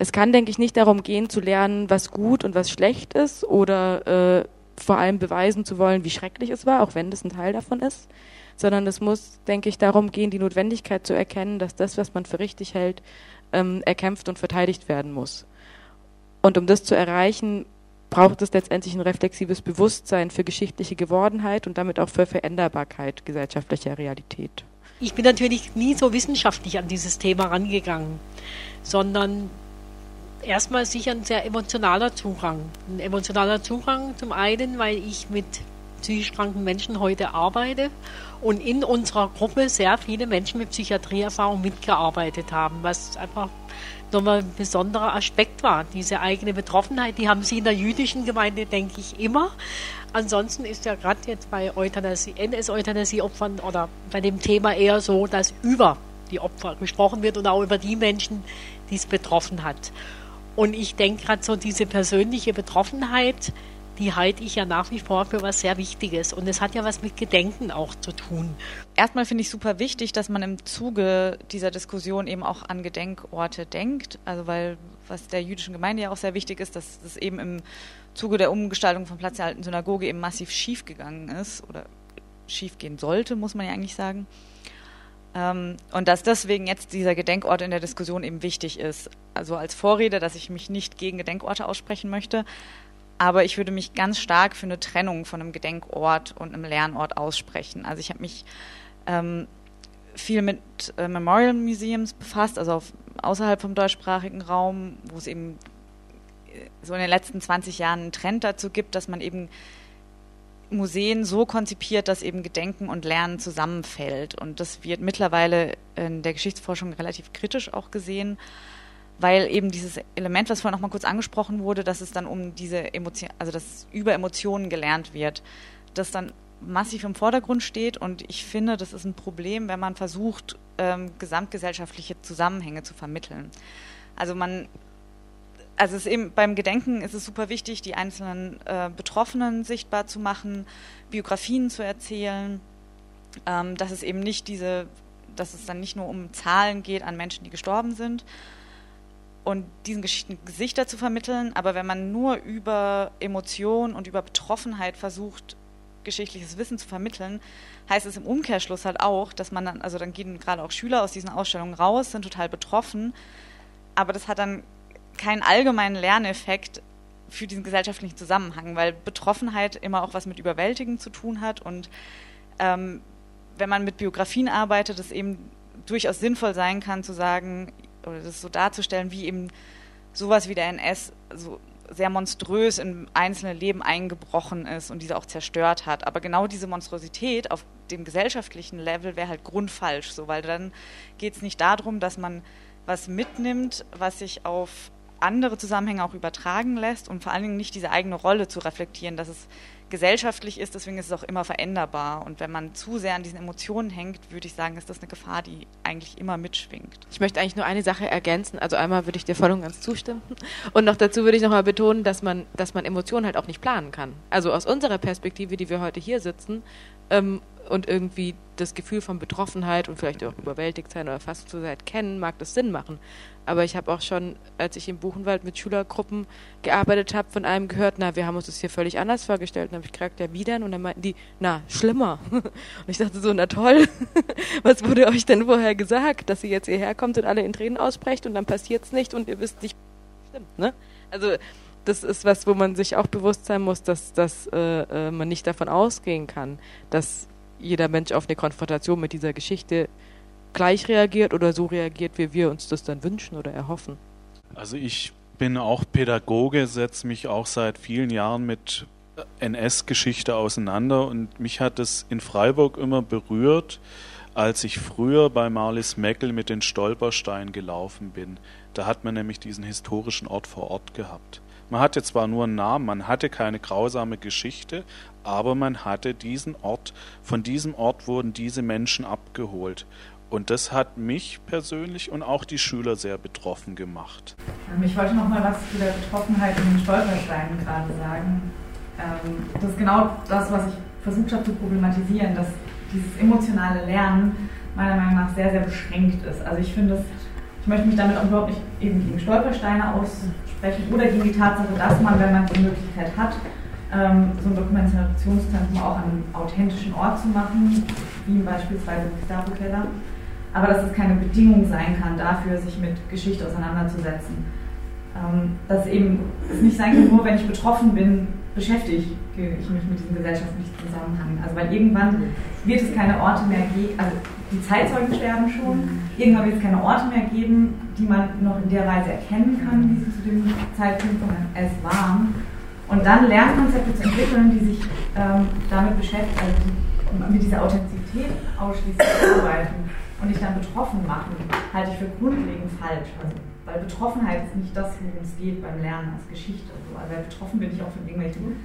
es kann, denke ich, nicht darum gehen, zu lernen, was gut und was schlecht ist oder äh, vor allem beweisen zu wollen, wie schrecklich es war, auch wenn das ein Teil davon ist, sondern es muss, denke ich, darum gehen, die Notwendigkeit zu erkennen, dass das, was man für richtig hält, ähm, erkämpft und verteidigt werden muss. Und um das zu erreichen, braucht es letztendlich ein reflexives Bewusstsein für geschichtliche Gewordenheit und damit auch für Veränderbarkeit gesellschaftlicher Realität. Ich bin natürlich nie so wissenschaftlich an dieses Thema rangegangen, sondern erstmal sicher ein sehr emotionaler Zugang. Ein emotionaler Zugang zum einen, weil ich mit psychisch kranken Menschen heute arbeite und in unserer Gruppe sehr viele Menschen mit Psychiatrieerfahrung mitgearbeitet haben, was einfach nochmal ein besonderer Aspekt war. Diese eigene Betroffenheit, die haben sie in der jüdischen Gemeinde, denke ich, immer. Ansonsten ist ja gerade jetzt bei Euthanasie, NS-Euthanasie-Opfern oder bei dem Thema eher so, dass über die Opfer gesprochen wird und auch über die Menschen, die es betroffen hat. Und ich denke gerade so diese persönliche Betroffenheit, die halte ich ja nach wie vor für was sehr Wichtiges. Und es hat ja was mit Gedenken auch zu tun. Erstmal finde ich super wichtig, dass man im Zuge dieser Diskussion eben auch an Gedenkorte denkt. Also weil was der jüdischen Gemeinde ja auch sehr wichtig ist, dass es eben im Zuge der Umgestaltung von Platz der alten Synagoge eben massiv schiefgegangen ist oder schiefgehen sollte, muss man ja eigentlich sagen. Ähm, und dass deswegen jetzt dieser Gedenkort in der Diskussion eben wichtig ist. Also als Vorrede, dass ich mich nicht gegen Gedenkorte aussprechen möchte, aber ich würde mich ganz stark für eine Trennung von einem Gedenkort und einem Lernort aussprechen. Also ich habe mich ähm, viel mit äh, Memorial Museums befasst, also auf, außerhalb vom deutschsprachigen Raum, wo es eben äh, so in den letzten 20 Jahren einen Trend dazu gibt, dass man eben Museen so konzipiert, dass eben Gedenken und Lernen zusammenfällt. Und das wird mittlerweile in der Geschichtsforschung relativ kritisch auch gesehen, weil eben dieses Element, was vorhin noch mal kurz angesprochen wurde, dass es dann um diese Emotion, also dass über Emotionen gelernt wird, das dann massiv im Vordergrund steht. Und ich finde, das ist ein Problem, wenn man versucht, ähm, gesamtgesellschaftliche Zusammenhänge zu vermitteln. Also man also es eben beim Gedenken ist es super wichtig, die einzelnen äh, Betroffenen sichtbar zu machen, Biografien zu erzählen, ähm, dass es eben nicht diese, dass es dann nicht nur um Zahlen geht an Menschen, die gestorben sind und diesen Geschichten Gesichter zu vermitteln, aber wenn man nur über Emotion und über Betroffenheit versucht, geschichtliches Wissen zu vermitteln, heißt es im Umkehrschluss halt auch, dass man dann, also dann gehen gerade auch Schüler aus diesen Ausstellungen raus, sind total betroffen, aber das hat dann keinen allgemeinen Lerneffekt für diesen gesellschaftlichen Zusammenhang, weil Betroffenheit immer auch was mit Überwältigen zu tun hat und ähm, wenn man mit Biografien arbeitet, es eben durchaus sinnvoll sein kann zu sagen oder das so darzustellen, wie eben sowas wie der NS so sehr monströs in einzelne Leben eingebrochen ist und diese auch zerstört hat. Aber genau diese Monstrosität auf dem gesellschaftlichen Level wäre halt grundfalsch, so, weil dann geht es nicht darum, dass man was mitnimmt, was sich auf andere Zusammenhänge auch übertragen lässt und vor allen Dingen nicht diese eigene Rolle zu reflektieren, dass es gesellschaftlich ist, deswegen ist es auch immer veränderbar. Und wenn man zu sehr an diesen Emotionen hängt, würde ich sagen, ist das eine Gefahr, die eigentlich immer mitschwingt. Ich möchte eigentlich nur eine Sache ergänzen. Also einmal würde ich dir voll und ganz zustimmen. Und noch dazu würde ich nochmal betonen, dass man, dass man Emotionen halt auch nicht planen kann. Also aus unserer Perspektive, die wir heute hier sitzen, ähm, und irgendwie das Gefühl von Betroffenheit und vielleicht auch überwältigt sein oder fast zu sein kennen, mag das Sinn machen. Aber ich habe auch schon, als ich im Buchenwald mit Schülergruppen gearbeitet habe, von einem gehört, na, wir haben uns das hier völlig anders vorgestellt. Und dann habe ich gefragt, ja, wie denn? Und dann meinten die, na, schlimmer. Und ich dachte so, na toll, was wurde euch denn vorher gesagt, dass ihr jetzt hierher kommt und alle in Tränen aussprecht und dann passiert es nicht und ihr wisst nicht, stimmt, ne? Also das ist was, wo man sich auch bewusst sein muss, dass, dass äh, äh man nicht davon ausgehen kann, dass jeder Mensch auf eine Konfrontation mit dieser Geschichte gleich reagiert oder so reagiert, wie wir uns das dann wünschen oder erhoffen. Also ich bin auch Pädagoge, setze mich auch seit vielen Jahren mit NS-Geschichte auseinander und mich hat es in Freiburg immer berührt, als ich früher bei Marlis Meckel mit den Stolpersteinen gelaufen bin. Da hat man nämlich diesen historischen Ort vor Ort gehabt. Man hatte zwar nur einen Namen, man hatte keine grausame Geschichte, aber man hatte diesen Ort, von diesem Ort wurden diese Menschen abgeholt. Und das hat mich persönlich und auch die Schüler sehr betroffen gemacht. Ähm, ich wollte noch mal was zu der Betroffenheit in den Stolpersteinen gerade sagen. Ähm, das ist genau das, was ich versucht habe zu problematisieren, dass dieses emotionale Lernen meiner Meinung nach sehr, sehr beschränkt ist. Also ich finde es Ich möchte mich damit auch überhaupt nicht eben gegen Stolpersteine aussprechen oder gegen die Tatsache, dass man, wenn man die Möglichkeit hat, ähm, so ein Dokumentationszentrum auch an einem authentischen Ort zu machen, wie beispielsweise im Gestapo-Keller. Aber dass es keine Bedingung sein kann, dafür sich mit Geschichte auseinanderzusetzen. Ähm, dass es eben nicht sein kann, nur wenn ich betroffen bin, beschäftige ich mich mit diesem gesellschaftlichen Zusammenhang. Also weil irgendwann wird es keine Orte mehr geben, also die Zeitzeugen sterben schon, irgendwann wird es keine Orte mehr geben, die man noch in der Weise erkennen kann, wie sie zu dem Zeitpunkt es waren. Und dann Lernkonzepte zu entwickeln, die sich ähm, damit beschäftigen, also mit dieser Authentizität ausschließlich arbeiten und dich dann betroffen machen, halte ich für grundlegend falsch. Also, weil Betroffenheit ist nicht das, worum es geht beim Lernen als Geschichte. So. Also, weil betroffen bin ich auch von irgendwelchen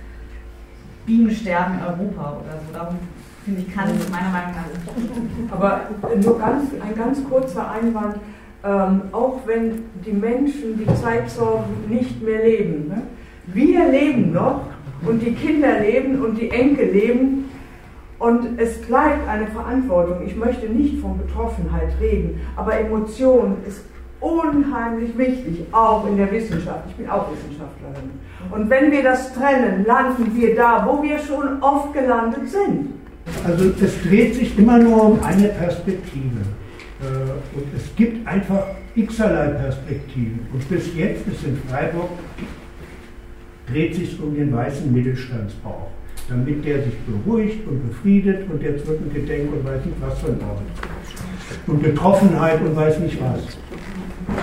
Bienensterben in Europa oder so. Darum finde ich, kann es meiner Meinung nach nicht. Aber nur ganz, ein ganz kurzer Einwand. Ähm, auch wenn die Menschen, die Zeitzeugen nicht mehr leben, ne? Wir leben noch und die Kinder leben und die Enkel leben und es bleibt eine Verantwortung. Ich möchte nicht von Betroffenheit reden, aber Emotion ist unheimlich wichtig, auch in der Wissenschaft. Ich bin auch Wissenschaftlerin. Und wenn wir das trennen, landen wir da, wo wir schon oft gelandet sind. Also es dreht sich immer nur um eine Perspektive. Äh, und es gibt einfach x-erlei Perspektiven. Und bis jetzt ist in Freiburg dreht sich um den weißen Mittelstandsbauch, damit der sich beruhigt und befriedet und jetzt wird ein Gedenk und weiß nicht was von Ort. Und Betroffenheit und weiß nicht was.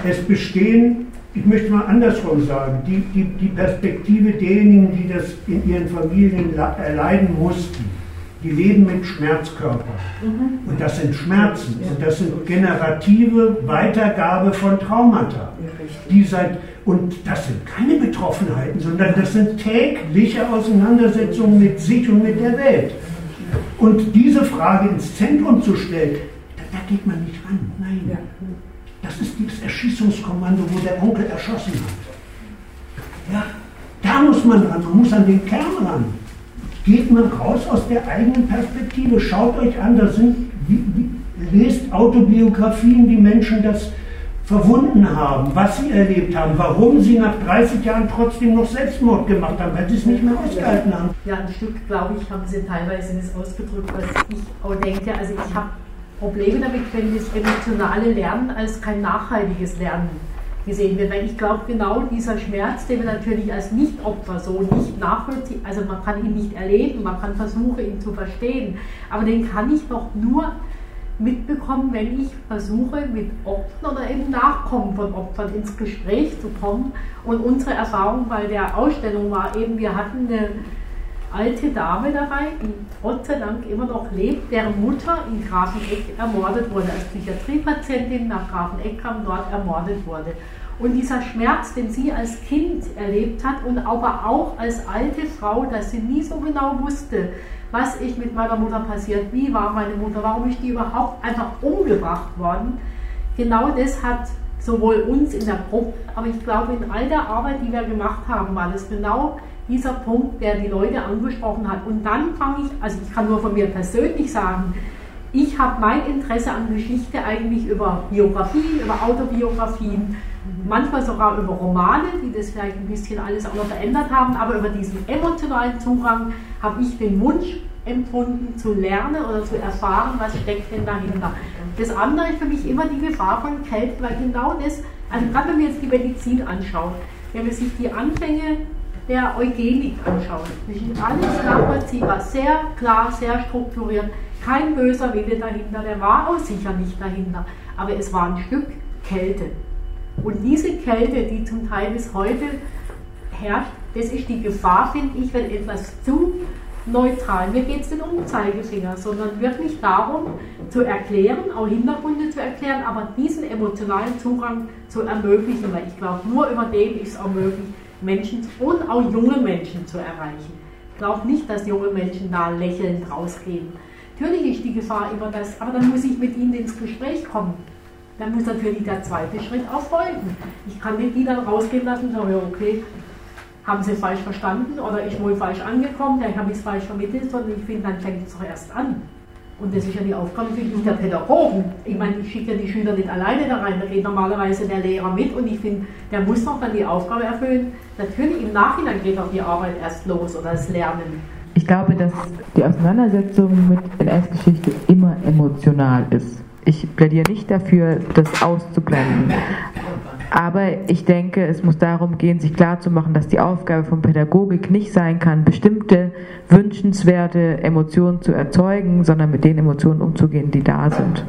Es bestehen, ich möchte mal andersrum sagen, die, die, die Perspektive derjenigen, die das in ihren Familien erleiden mussten, die leben mit Schmerzkörpern. Mhm. Und das sind Schmerzen. Und das sind generative Weitergabe von Traumata. Die seit, und das sind keine Betroffenheiten, sondern das sind tägliche Auseinandersetzungen mit sich und mit der Welt. Und diese Frage ins Zentrum zu stellen, geht man nicht ran. Nein. Das ist das Erschießungskommando, wo der Onkel erschossen hat. Ja, da muss man ran, man muss an den Kern ran geht man raus aus der eigenen Perspektive. Schaut euch an, da sind, wie, wie, lest Autobiografien, wie Menschen das verwunden haben, was sie erlebt haben, warum sie nach 30 Jahren trotzdem noch Selbstmord gemacht haben, weil sie es nicht mehr ausgehalten haben. Ja, ein Stück, glaube ich, haben sie teilweise das ausgedrückt, was ich auch denke. Also ich habe Probleme damit, wenn das emotionale Lernen als kein nachhaltiges Lernen gesehen wird. Weil ich glaube, genau dieser Schmerz, den wir natürlich als Nichtopfer so nicht nachvollziehen, also man kann ihn nicht erleben, man kann versuchen, ihn zu verstehen, aber den kann ich doch nur mitbekommen, wenn ich versuche, mit Opfern oder eben Nachkommen von Opfern ins Gespräch zu kommen. Und unsere Erfahrung bei der Ausstellung war eben, wir hatten eine alte Dame dabei, die Gott sei Dank immer noch lebt, deren Mutter in Grafeneck ermordet wurde, als Psychiatriepatientin nach Grafeneck kam, dort ermordet wurde. Und dieser Schmerz, den sie als Kind erlebt hat und aber auch als alte Frau, dass sie nie so genau wusste, was ist mit meiner Mutter passiert, wie war meine Mutter, warum ist die überhaupt einfach umgebracht worden. Genau das hat sowohl uns in der Gruppe, aber ich glaube in all der Arbeit, die wir gemacht haben, war das genau dieser Punkt, der die Leute angesprochen hat. Und dann fange ich, also ich kann nur von mir persönlich sagen, ich habe mein Interesse an Geschichte eigentlich über Biografien, über Autobiografien, manchmal sogar über Romane, die das vielleicht ein bisschen alles auch noch verändert haben, aber über diesen emotionalen Zugang habe ich den Wunsch empfunden zu lernen oder zu erfahren, was steckt denn dahinter. Das andere ist für mich immer die Gefahr von Kälte, weil genau das, also gerade wenn wir jetzt die Medizin anschauen, wenn man sich die Anfänge der Eugenik anschauen. Das ist alles nachvollziehbar, sehr klar, sehr strukturiert. Kein böser Wille dahinter, der war auch sicher nicht dahinter. Aber es war ein Stück Kälte. Und diese Kälte, die zum Teil bis heute herrscht, das ist die Gefahr, finde ich, wenn etwas zu neutral, mir geht es nicht um Zeigefinger, sondern wirklich darum, zu erklären, auch Hintergründe zu erklären, aber diesen emotionalen Zugang zu ermöglichen, weil ich glaube, nur über den ist es auch möglich, Menschen und auch junge Menschen zu erreichen. Ich glaube nicht, dass junge Menschen da lächelnd rausgehen. Natürlich ist die Gefahr immer das, aber dann muss ich mit ihnen ins Gespräch kommen. Dann muss natürlich der zweite Schritt auch folgen. Ich kann nicht die dann rausgehen lassen und sagen, okay, haben sie falsch verstanden oder ich wohl falsch angekommen, dann habe ich es falsch vermittelt, sondern ich finde, dann fängt es doch erst an. Und das ist ja die Aufgabe für mich der Pädagogen. Ich meine, ich schicke ja die Schüler nicht alleine da rein, da geht normalerweise der Lehrer mit und ich finde, der muss doch dann die Aufgabe erfüllen. Natürlich im Nachhinein geht auch die Arbeit erst los oder das Lernen. Ich glaube, dass die Auseinandersetzung mit NS-Geschichte immer emotional ist. Ich plädiere nicht dafür, das auszublenden. Aber ich denke, es muss darum gehen, sich klarzumachen, dass die Aufgabe von Pädagogik nicht sein kann, bestimmte wünschenswerte Emotionen zu erzeugen, sondern mit den Emotionen umzugehen, die da sind.